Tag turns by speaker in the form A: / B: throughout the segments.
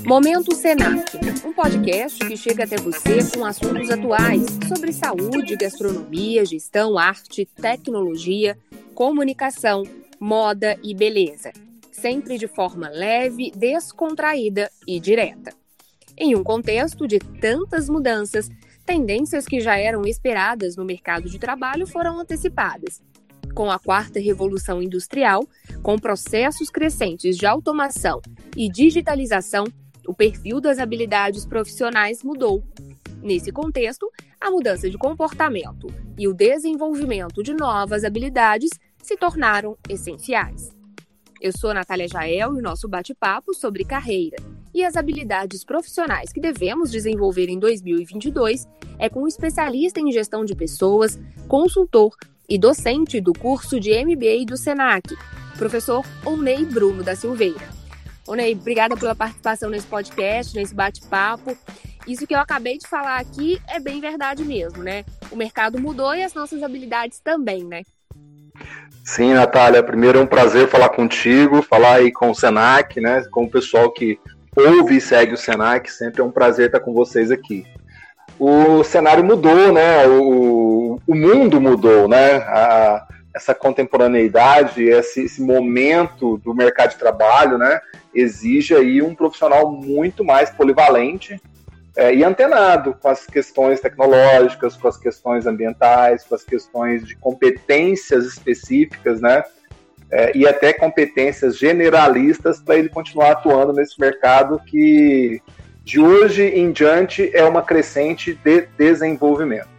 A: Momento Senac, um podcast que chega até você com assuntos atuais sobre saúde, gastronomia, gestão, arte, tecnologia, comunicação, moda e beleza. Sempre de forma leve, descontraída e direta. Em um contexto de tantas mudanças, tendências que já eram esperadas no mercado de trabalho foram antecipadas. Com a quarta revolução industrial, com processos crescentes de automação e digitalização, o perfil das habilidades profissionais mudou. Nesse contexto, a mudança de comportamento e o desenvolvimento de novas habilidades se tornaram essenciais. Eu sou Natália Jael e o nosso bate-papo sobre carreira e as habilidades profissionais que devemos desenvolver em 2022 é com um especialista em gestão de pessoas, consultor e docente do curso de MBA do SENAC, professor Onei Bruno da Silveira. Onei, obrigada pela participação nesse podcast, nesse bate-papo. Isso que eu acabei de falar aqui é bem verdade mesmo, né? O mercado mudou e as nossas habilidades também, né?
B: Sim, Natália, primeiro é um prazer falar contigo, falar aí com o Senac, né? Com o pessoal que ouve e segue o Senac, sempre é um prazer estar com vocês aqui. O cenário mudou, né? O, o mundo mudou, né? A, essa contemporaneidade, esse, esse momento do mercado de trabalho, né? exige aí um profissional muito mais polivalente é, e antenado com as questões tecnológicas, com as questões ambientais, com as questões de competências específicas, né? É, e até competências generalistas para ele continuar atuando nesse mercado que de hoje em diante é uma crescente de desenvolvimento.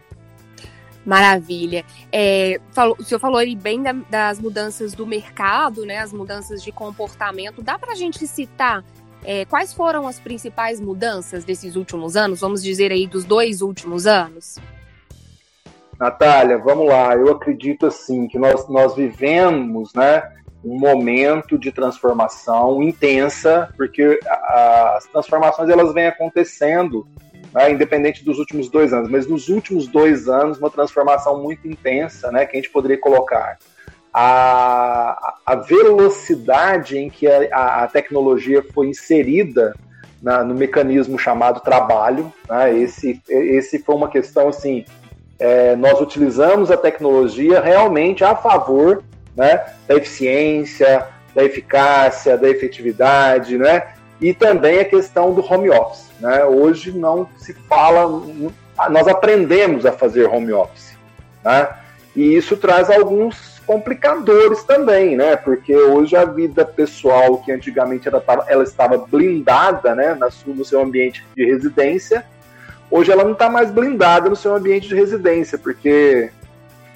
A: Maravilha. É, falou, o senhor falou aí bem da, das mudanças do mercado, né? As mudanças de comportamento. Dá para a gente citar é, quais foram as principais mudanças desses últimos anos? Vamos dizer aí dos dois últimos anos?
B: Natália, vamos lá. Eu acredito assim que nós, nós vivemos, né? Um momento de transformação intensa, porque as transformações elas vêm acontecendo né, independente dos últimos dois anos, mas nos últimos dois anos, uma transformação muito intensa, né, que a gente poderia colocar. A, a velocidade em que a, a tecnologia foi inserida na, no mecanismo chamado trabalho, né, esse, esse foi uma questão assim, é, nós utilizamos a tecnologia realmente a favor né, da eficiência, da eficácia, da efetividade, né, e também a questão do home office. Né? Hoje não se fala, nós aprendemos a fazer home office, né? e isso traz alguns complicadores também, né? Porque hoje a vida pessoal, que antigamente ela, ela estava blindada, né, no seu ambiente de residência, hoje ela não está mais blindada no seu ambiente de residência, porque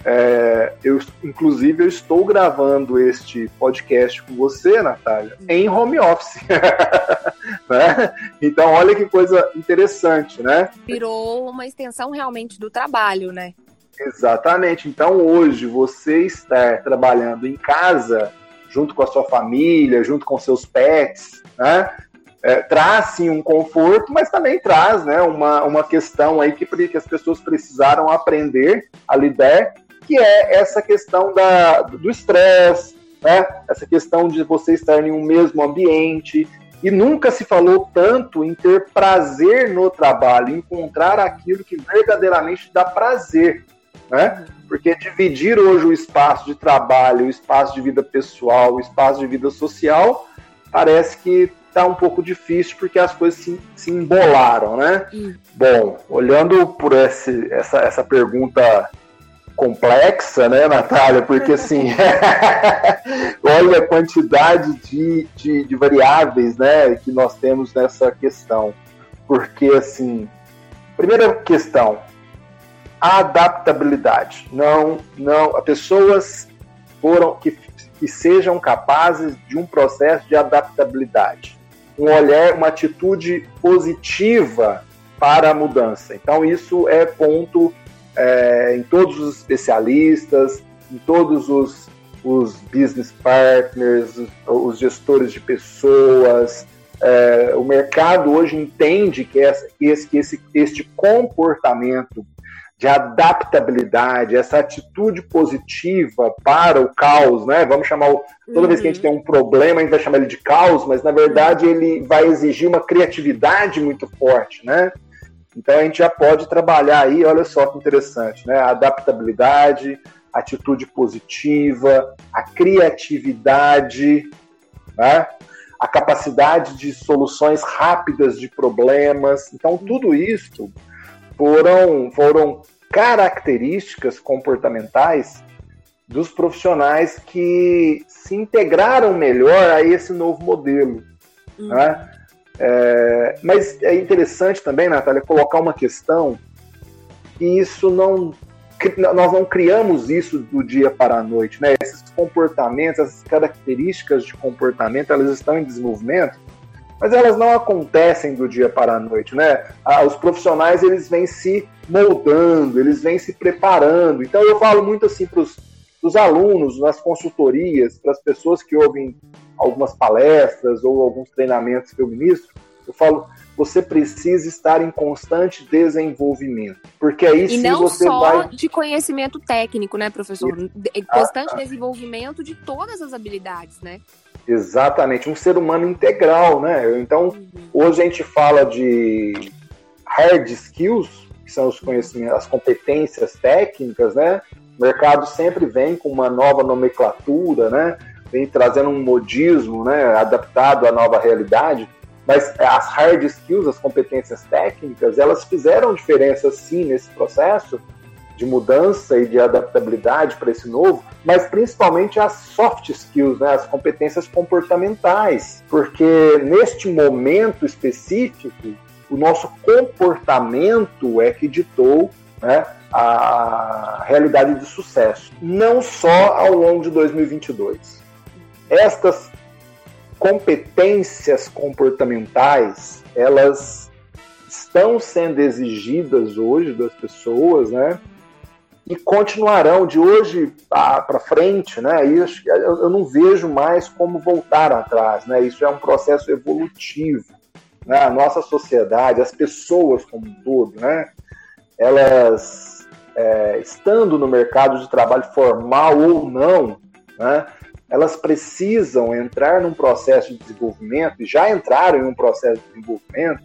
B: é, eu, inclusive, eu estou gravando este podcast com você, Natália, em home office. né? Então, olha que coisa interessante, né?
A: Virou uma extensão realmente do trabalho, né?
B: Exatamente. Então, hoje, você estar trabalhando em casa, junto com a sua família, junto com seus pets, né? É, traz sim um conforto, mas também traz né, uma, uma questão aí que, que as pessoas precisaram aprender a lidar que é essa questão da, do estresse, né? essa questão de você estar em um mesmo ambiente. E nunca se falou tanto em ter prazer no trabalho, encontrar aquilo que verdadeiramente dá prazer. Né? Porque dividir hoje o espaço de trabalho, o espaço de vida pessoal, o espaço de vida social, parece que está um pouco difícil porque as coisas se, se embolaram, né? Hum. Bom, olhando por esse, essa, essa pergunta complexa, né, Natália? Porque assim, olha a quantidade de, de, de, variáveis, né, que nós temos nessa questão. Porque assim, primeira questão, a adaptabilidade. Não, não, as pessoas foram que, que sejam capazes de um processo de adaptabilidade, um olhar, uma atitude positiva para a mudança. Então isso é ponto é, em todos os especialistas, em todos os, os business partners, os, gestores de pessoas. É, o mercado hoje entende que, essa, que, esse, que esse, este comportamento de adaptabilidade, essa atitude positiva para o caos, né? Vamos chamar o, toda uhum. vez que a gente uhum. tem um problema, a gente vai chamar ele de caos, mas na verdade ele vai exigir uma criatividade muito forte, né? Então a gente já pode trabalhar aí, olha só que interessante, né? A adaptabilidade, atitude positiva, a criatividade, né? a capacidade de soluções rápidas de problemas. Então tudo isso foram, foram características comportamentais dos profissionais que se integraram melhor a esse novo modelo. Uhum. Né? É, mas é interessante também, Natália, colocar uma questão que isso não. Nós não criamos isso do dia para a noite, né? Esses comportamentos, essas características de comportamento, elas estão em desenvolvimento mas elas não acontecem do dia para a noite, né? Ah, os profissionais eles vêm se moldando, eles vêm se preparando. Então eu falo muito assim para os alunos nas consultorias, para as pessoas que ouvem algumas palestras ou alguns treinamentos que eu ministro, eu falo você precisa estar em constante desenvolvimento, porque aí
A: e
B: sim
A: não
B: você
A: só
B: vai
A: de conhecimento técnico, né, professor? Constante ah, desenvolvimento de todas as habilidades, né?
B: Exatamente, um ser humano integral, né? Então, uhum. hoje a gente fala de hard skills, que são os conhecimentos, as competências técnicas, né? O mercado sempre vem com uma nova nomenclatura, né? Vem trazendo um modismo, né? Adaptado à nova realidade. Mas as hard skills, as competências técnicas, elas fizeram diferença sim nesse processo, de mudança e de adaptabilidade para esse novo, mas principalmente as soft skills, né, as competências comportamentais, porque neste momento específico, o nosso comportamento é que ditou né, a realidade de sucesso, não só ao longo de 2022. Estas competências comportamentais, elas estão sendo exigidas hoje das pessoas, né? e continuarão de hoje para frente, né? Isso, eu não vejo mais como voltar atrás, né? Isso é um processo evolutivo, né? A nossa sociedade, as pessoas como um todo, né? Elas é, estando no mercado de trabalho formal ou não, né? Elas precisam entrar num processo de desenvolvimento e já entraram em um processo de desenvolvimento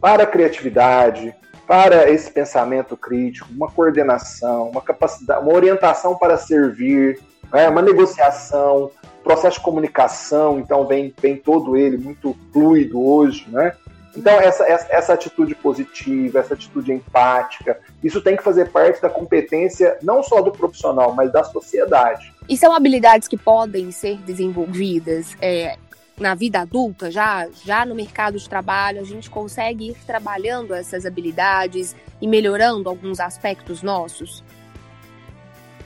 B: para a criatividade, para esse pensamento crítico, uma coordenação, uma capacidade, uma orientação para servir, né, uma negociação, processo de comunicação, então vem, vem todo ele muito fluido hoje, né? Então, essa, essa, essa, atitude positiva, essa atitude empática, isso tem que fazer parte da competência não só do profissional, mas da sociedade.
A: E são habilidades que podem ser desenvolvidas é, na vida adulta, já, já no mercado de trabalho, a gente consegue ir trabalhando essas habilidades e melhorando alguns aspectos nossos?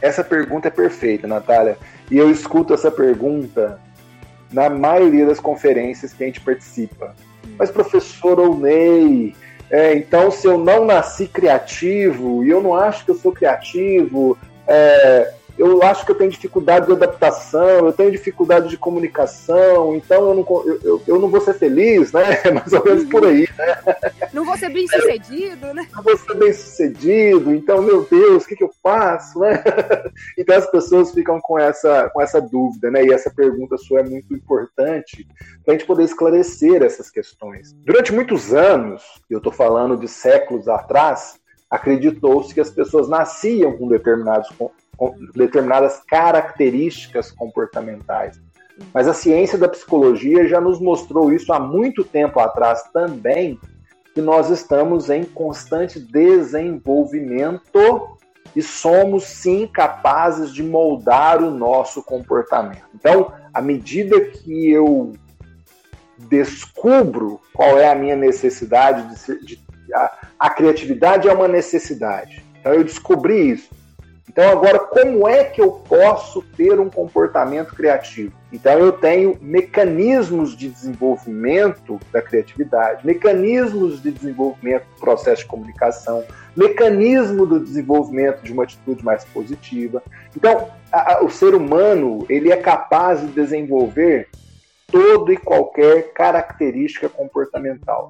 B: Essa pergunta é perfeita, Natália. E eu escuto essa pergunta na maioria das conferências que a gente participa. Mas, professor Olney, é, então se eu não nasci criativo e eu não acho que eu sou criativo, é, eu acho que eu tenho dificuldade de adaptação, eu tenho dificuldade de comunicação, então eu não, eu, eu, eu não vou ser feliz, né? Mais ou menos por aí, né?
A: Não vou ser bem sucedido, né?
B: Não vou ser bem sucedido, então, meu Deus, o que, que eu faço, né? Então as pessoas ficam com essa, com essa dúvida, né? E essa pergunta sua é muito importante para a gente poder esclarecer essas questões. Durante muitos anos, eu estou falando de séculos atrás, acreditou-se que as pessoas nasciam com determinados determinadas características comportamentais. Mas a ciência da psicologia já nos mostrou isso há muito tempo atrás também, que nós estamos em constante desenvolvimento e somos sim capazes de moldar o nosso comportamento. Então, à medida que eu descubro qual é a minha necessidade de, ser, de a, a criatividade é uma necessidade. Então eu descobri isso. Então, agora, como é que eu posso ter um comportamento criativo? Então, eu tenho mecanismos de desenvolvimento da criatividade, mecanismos de desenvolvimento do processo de comunicação, mecanismo do desenvolvimento de uma atitude mais positiva. Então, a, a, o ser humano ele é capaz de desenvolver todo e qualquer característica comportamental.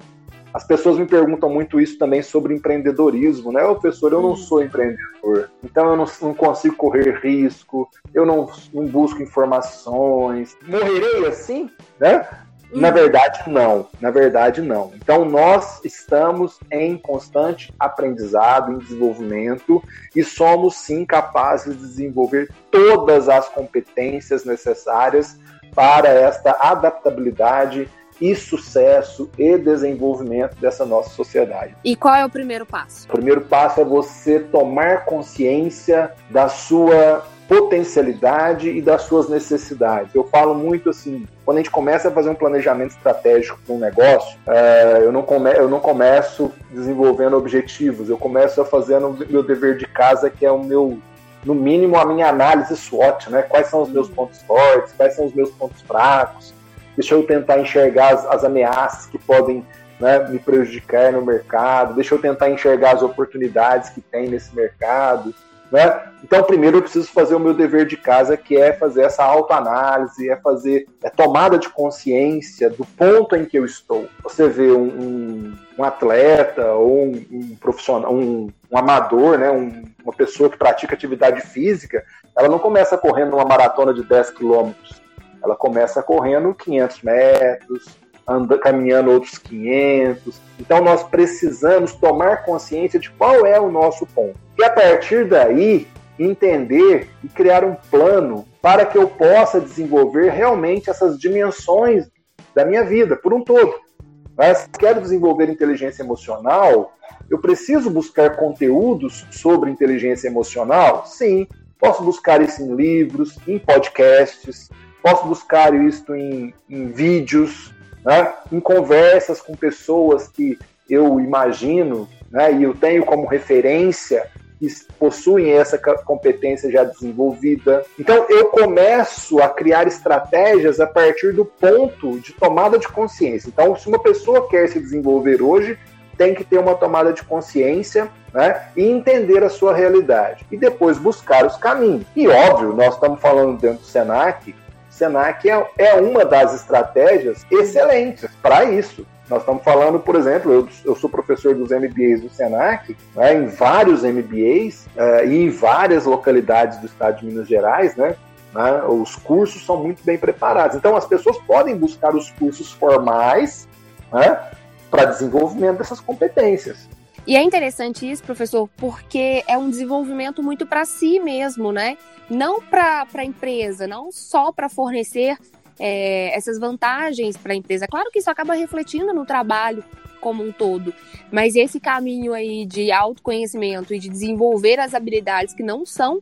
B: As pessoas me perguntam muito isso também sobre empreendedorismo, né? Professor, eu não uhum. sou empreendedor, então eu não, não consigo correr risco, eu não, não busco informações. Morrerei assim, né? Na verdade, não. Na verdade, não. Então, nós estamos em constante aprendizado, em desenvolvimento e somos sim capazes de desenvolver todas as competências necessárias para esta adaptabilidade e sucesso e desenvolvimento dessa nossa sociedade.
A: E qual é o primeiro passo?
B: O primeiro passo é você tomar consciência da sua potencialidade e das suas necessidades. Eu falo muito assim, quando a gente começa a fazer um planejamento estratégico para um negócio, é, eu, não come, eu não começo desenvolvendo objetivos, eu começo a fazendo meu dever de casa, que é o meu, no mínimo, a minha análise SWOT, né? Quais são os meus pontos fortes, quais são os meus pontos fracos, deixa eu tentar enxergar as, as ameaças que podem né, me prejudicar no mercado, deixa eu tentar enxergar as oportunidades que tem nesse mercado. Né? Então, primeiro eu preciso fazer o meu dever de casa, que é fazer essa autoanálise, é fazer é tomada de consciência do ponto em que eu estou. Você vê um, um, um atleta ou um, um profissional, um, amador, né, uma pessoa que pratica atividade física, ela não começa correndo uma maratona de 10 quilômetros ela começa correndo 500 metros, anda, caminhando outros 500. Então nós precisamos tomar consciência de qual é o nosso ponto. E a partir daí, entender e criar um plano para que eu possa desenvolver realmente essas dimensões da minha vida por um todo. Mas quero desenvolver inteligência emocional, eu preciso buscar conteúdos sobre inteligência emocional? Sim, posso buscar isso em livros, em podcasts, Posso buscar isso em, em vídeos, né? em conversas com pessoas que eu imagino né? e eu tenho como referência que possuem essa competência já desenvolvida. Então eu começo a criar estratégias a partir do ponto de tomada de consciência. Então, se uma pessoa quer se desenvolver hoje, tem que ter uma tomada de consciência né, e entender a sua realidade. E depois buscar os caminhos. E óbvio, nós estamos falando dentro do SENAC Senac é, é uma das estratégias excelentes para isso. Nós estamos falando, por exemplo, eu, eu sou professor dos MBAs do Senac, né, em vários MBAs uh, eh, e em várias localidades do estado de Minas Gerais, né? Né, os cursos são muito bem preparados. Então, as pessoas podem buscar os cursos formais né, para desenvolvimento dessas competências.
A: E é interessante isso, professor, porque é um desenvolvimento muito para si mesmo, né? Não para a empresa, não só para fornecer é, essas vantagens para a empresa. Claro que isso acaba refletindo no trabalho como um todo, mas esse caminho aí de autoconhecimento e de desenvolver as habilidades que não são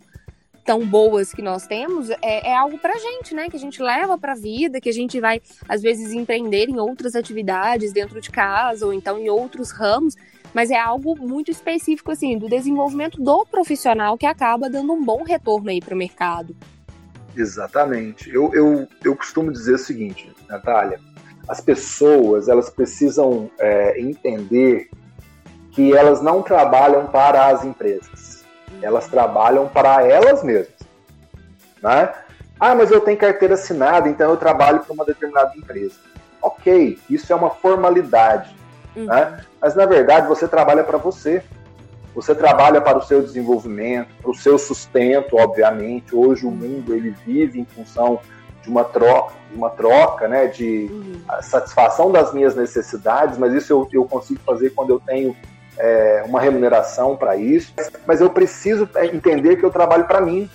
A: tão boas que nós temos é, é algo para gente, né? Que a gente leva para a vida, que a gente vai às vezes empreender em outras atividades dentro de casa ou então em outros ramos mas é algo muito específico, assim, do desenvolvimento do profissional que acaba dando um bom retorno aí para o mercado.
B: Exatamente. Eu, eu, eu costumo dizer o seguinte, Natália, as pessoas, elas precisam é, entender que elas não trabalham para as empresas, elas trabalham para elas mesmas, né? Ah, mas eu tenho carteira assinada, então eu trabalho para uma determinada empresa. Ok, isso é uma formalidade. Uhum. Né? Mas na verdade você trabalha para você. Você trabalha para o seu desenvolvimento, para o seu sustento, obviamente. Hoje o mundo ele vive em função de uma troca, uma troca, né, de uhum. satisfação das minhas necessidades, mas isso eu, eu consigo fazer quando eu tenho é, uma remuneração para isso. Mas eu preciso entender que eu trabalho para mim.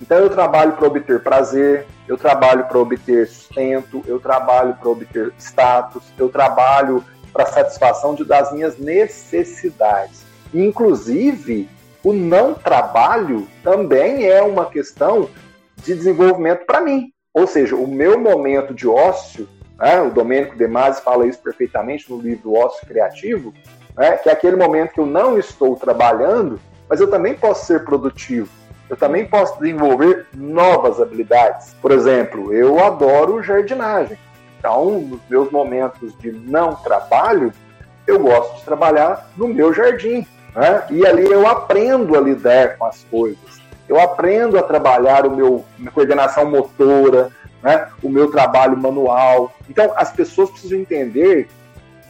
B: Então eu trabalho para obter prazer, eu trabalho para obter sustento, eu trabalho para obter status, eu trabalho para satisfação de, das minhas necessidades. Inclusive, o não trabalho também é uma questão de desenvolvimento para mim. Ou seja, o meu momento de ócio, né, o Domênico De Masi fala isso perfeitamente no livro Ócio Criativo, né, que é aquele momento que eu não estou trabalhando, mas eu também posso ser produtivo. Eu também posso desenvolver novas habilidades. Por exemplo, eu adoro jardinagem. Então, nos meus momentos de não trabalho, eu gosto de trabalhar no meu jardim. Né? E ali eu aprendo a lidar com as coisas. Eu aprendo a trabalhar o meu minha coordenação motora, né? o meu trabalho manual. Então, as pessoas precisam entender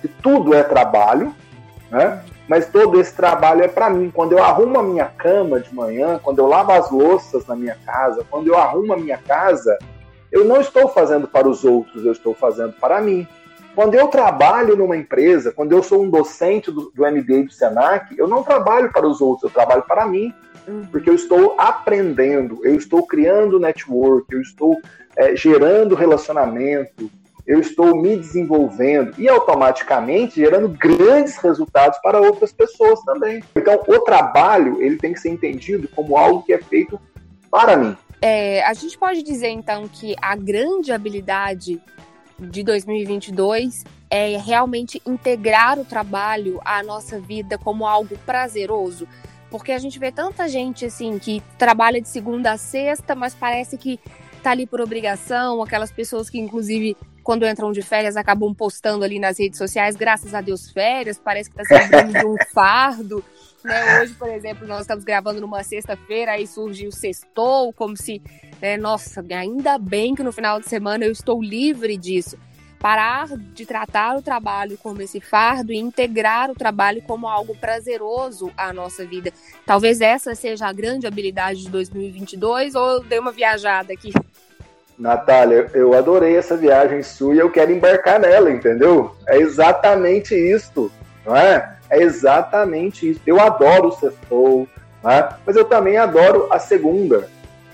B: que tudo é trabalho, né? Mas todo esse trabalho é para mim. Quando eu arrumo a minha cama de manhã, quando eu lavo as louças na minha casa, quando eu arrumo a minha casa, eu não estou fazendo para os outros, eu estou fazendo para mim. Quando eu trabalho numa empresa, quando eu sou um docente do, do MBA do Senac, eu não trabalho para os outros, eu trabalho para mim. Uhum. Porque eu estou aprendendo, eu estou criando network, eu estou é, gerando relacionamento, eu estou me desenvolvendo e automaticamente gerando grandes resultados para outras pessoas também. Então, o trabalho ele tem que ser entendido como algo que é feito para mim.
A: É, a gente pode dizer então que a grande habilidade de 2022 é realmente integrar o trabalho à nossa vida como algo prazeroso. Porque a gente vê tanta gente assim que trabalha de segunda a sexta, mas parece que tá ali por obrigação, aquelas pessoas que inclusive quando entram de férias acabam postando ali nas redes sociais, graças a Deus férias, parece que tá sendo de um fardo. Né? Hoje, por exemplo, nós estamos gravando numa sexta-feira, aí surge o sextou, como se é, nossa, ainda bem que no final de semana eu estou livre disso. Parar de tratar o trabalho como esse fardo e integrar o trabalho como algo prazeroso à nossa vida. Talvez essa seja a grande habilidade de 2022 ou eu dei uma viajada aqui?
B: Natália, eu adorei essa viagem sua e eu quero embarcar nela, entendeu? É exatamente isso, não é? É exatamente isso. Eu adoro o sextou, né? mas eu também adoro a segunda.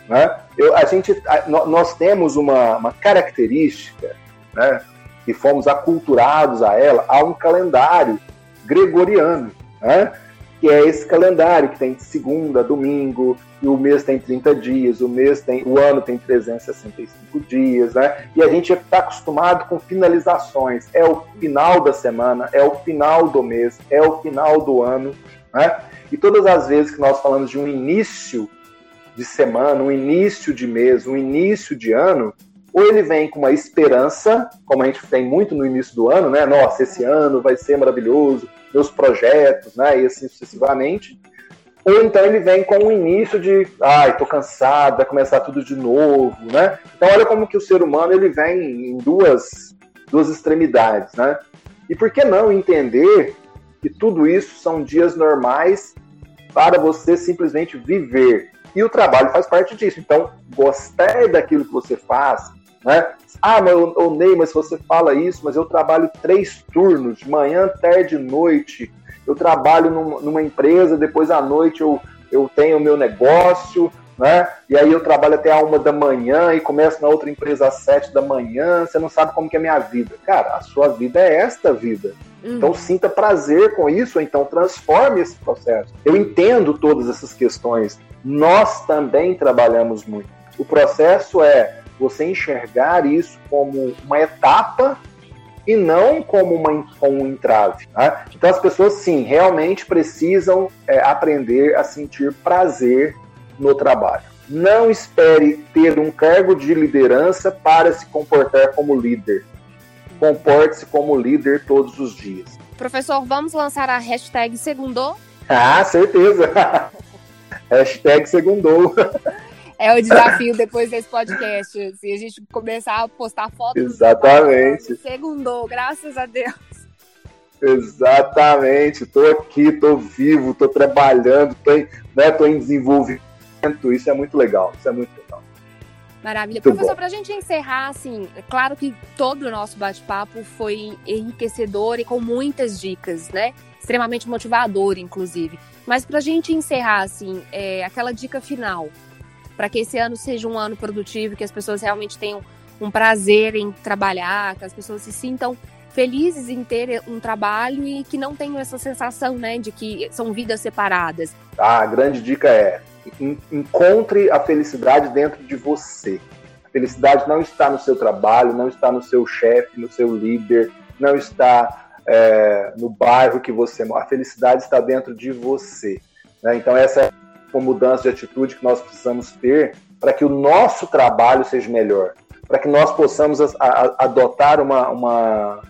B: Né? Eu, a gente, a, nós temos uma, uma característica, né, que fomos aculturados a ela, a um calendário gregoriano, né, que é esse calendário que tem segunda, domingo, e o mês tem 30 dias, o mês tem, o ano tem 365 dias, né? E a gente está acostumado com finalizações. É o final da semana, é o final do mês, é o final do ano, né? E todas as vezes que nós falamos de um início de semana, um início de mês, um início de ano, ou ele vem com uma esperança, como a gente tem muito no início do ano, né? Nossa, esse ano vai ser maravilhoso, meus projetos, né? E assim sucessivamente. Ou então ele vem com um início de, ai, tô cansado, vai começar tudo de novo, né? Então olha como que o ser humano ele vem em duas, duas extremidades, né? E por que não entender que tudo isso são dias normais para você simplesmente viver, e o trabalho faz parte disso. Então, gostei daquilo que você faz, né? Ah, mas o Ney, mas você fala isso, mas eu trabalho três turnos, de manhã, tarde e noite. Eu trabalho num, numa empresa, depois à noite eu, eu tenho o meu negócio, né? E aí eu trabalho até a uma da manhã e começo na outra empresa às sete da manhã. Você não sabe como que é a minha vida. Cara, a sua vida é esta vida. Uhum. Então sinta prazer com isso, então transforme esse processo. Eu entendo todas essas questões. Nós também trabalhamos muito. O processo é você enxergar isso como uma etapa e não como uma, um entrave. Tá? Então as pessoas sim realmente precisam é, aprender a sentir prazer no trabalho. Não espere ter um cargo de liderança para se comportar como líder. Comporte-se como líder todos os dias.
A: Professor, vamos lançar a hashtag Segundou?
B: Ah, certeza! hashtag Segundou.
A: É o desafio depois desse podcast. Se a gente começar a postar fotos.
B: Exatamente.
A: Segundou, graças a Deus.
B: Exatamente. Estou aqui, estou vivo, estou trabalhando, estou em, né, em desenvolvimento isso é muito legal, isso é muito legal.
A: Maravilha. Muito Professor, para a gente encerrar, assim, é claro que todo o nosso bate-papo foi enriquecedor e com muitas dicas, né? Extremamente motivador, inclusive. Mas para a gente encerrar, assim, é, aquela dica final, para que esse ano seja um ano produtivo, que as pessoas realmente tenham um prazer em trabalhar, que as pessoas se sintam felizes em ter um trabalho e que não tenham essa sensação, né, de que são vidas separadas.
B: Ah, a grande dica é encontre a felicidade dentro de você. A felicidade não está no seu trabalho, não está no seu chefe, no seu líder, não está é, no bairro que você mora. A felicidade está dentro de você. Né? Então, essa é uma mudança de atitude que nós precisamos ter para que o nosso trabalho seja melhor, para que nós possamos a, a, adotar uma, uma,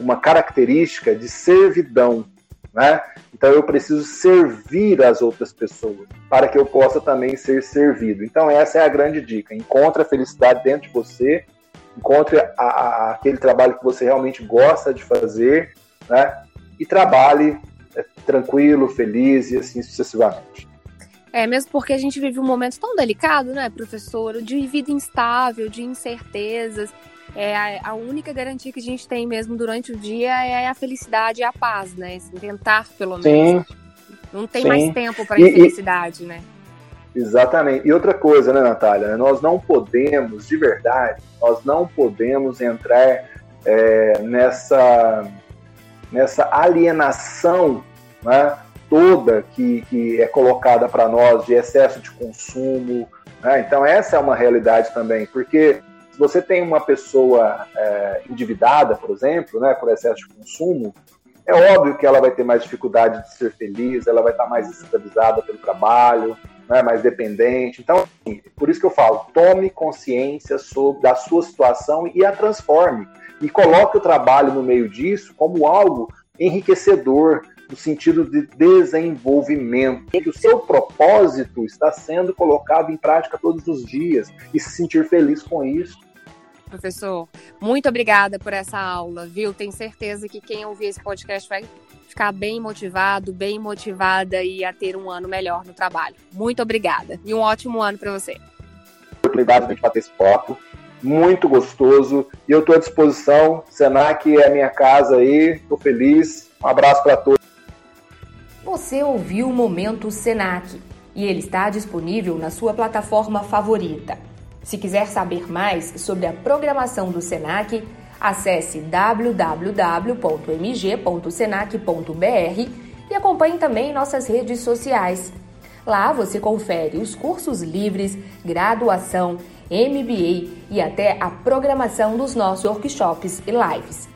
B: uma característica de servidão. Né? Então eu preciso servir as outras pessoas para que eu possa também ser servido. Então essa é a grande dica. Encontre a felicidade dentro de você, encontre a, a, aquele trabalho que você realmente gosta de fazer né? E trabalhe é, tranquilo, feliz e assim sucessivamente.
A: É, mesmo porque a gente vive um momento tão delicado, né, professor? De vida instável, de incertezas. É, a, única garantia que a gente tem mesmo durante o dia é a felicidade e a paz, né? Tentar, pelo menos. Sim. Não tem Sim. mais tempo para infelicidade, e, né?
B: Exatamente. E outra coisa, né, Natália? Nós não podemos, de verdade, nós não podemos entrar é, nessa, nessa alienação né, toda que, que é colocada para nós de excesso de consumo. Né? Então, essa é uma realidade também, porque se você tem uma pessoa é, endividada, por exemplo, né, por excesso de consumo, é óbvio que ela vai ter mais dificuldade de ser feliz, ela vai estar mais escravizada pelo trabalho, né, mais dependente. Então, assim, por isso que eu falo, tome consciência sobre da sua situação e a transforme. E coloque o trabalho no meio disso como algo enriquecedor, no sentido de desenvolvimento, que o seu propósito está sendo colocado em prática todos os dias e se sentir feliz com isso.
A: Professor, muito obrigada por essa aula, viu? Tenho certeza que quem ouvir esse podcast vai ficar bem motivado, bem motivada e a ter um ano melhor no trabalho. Muito obrigada e um ótimo ano para você.
B: Obrigado por bater esse papo. Muito gostoso. E eu estou à disposição. Senac é a minha casa aí. Estou feliz. Um abraço para todos.
A: Você ouviu o Momento Senac e ele está disponível na sua plataforma favorita. Se quiser saber mais sobre a programação do Senac, acesse www.mg.senac.br e acompanhe também nossas redes sociais. Lá você confere os cursos livres, graduação, MBA e até a programação dos nossos workshops e lives.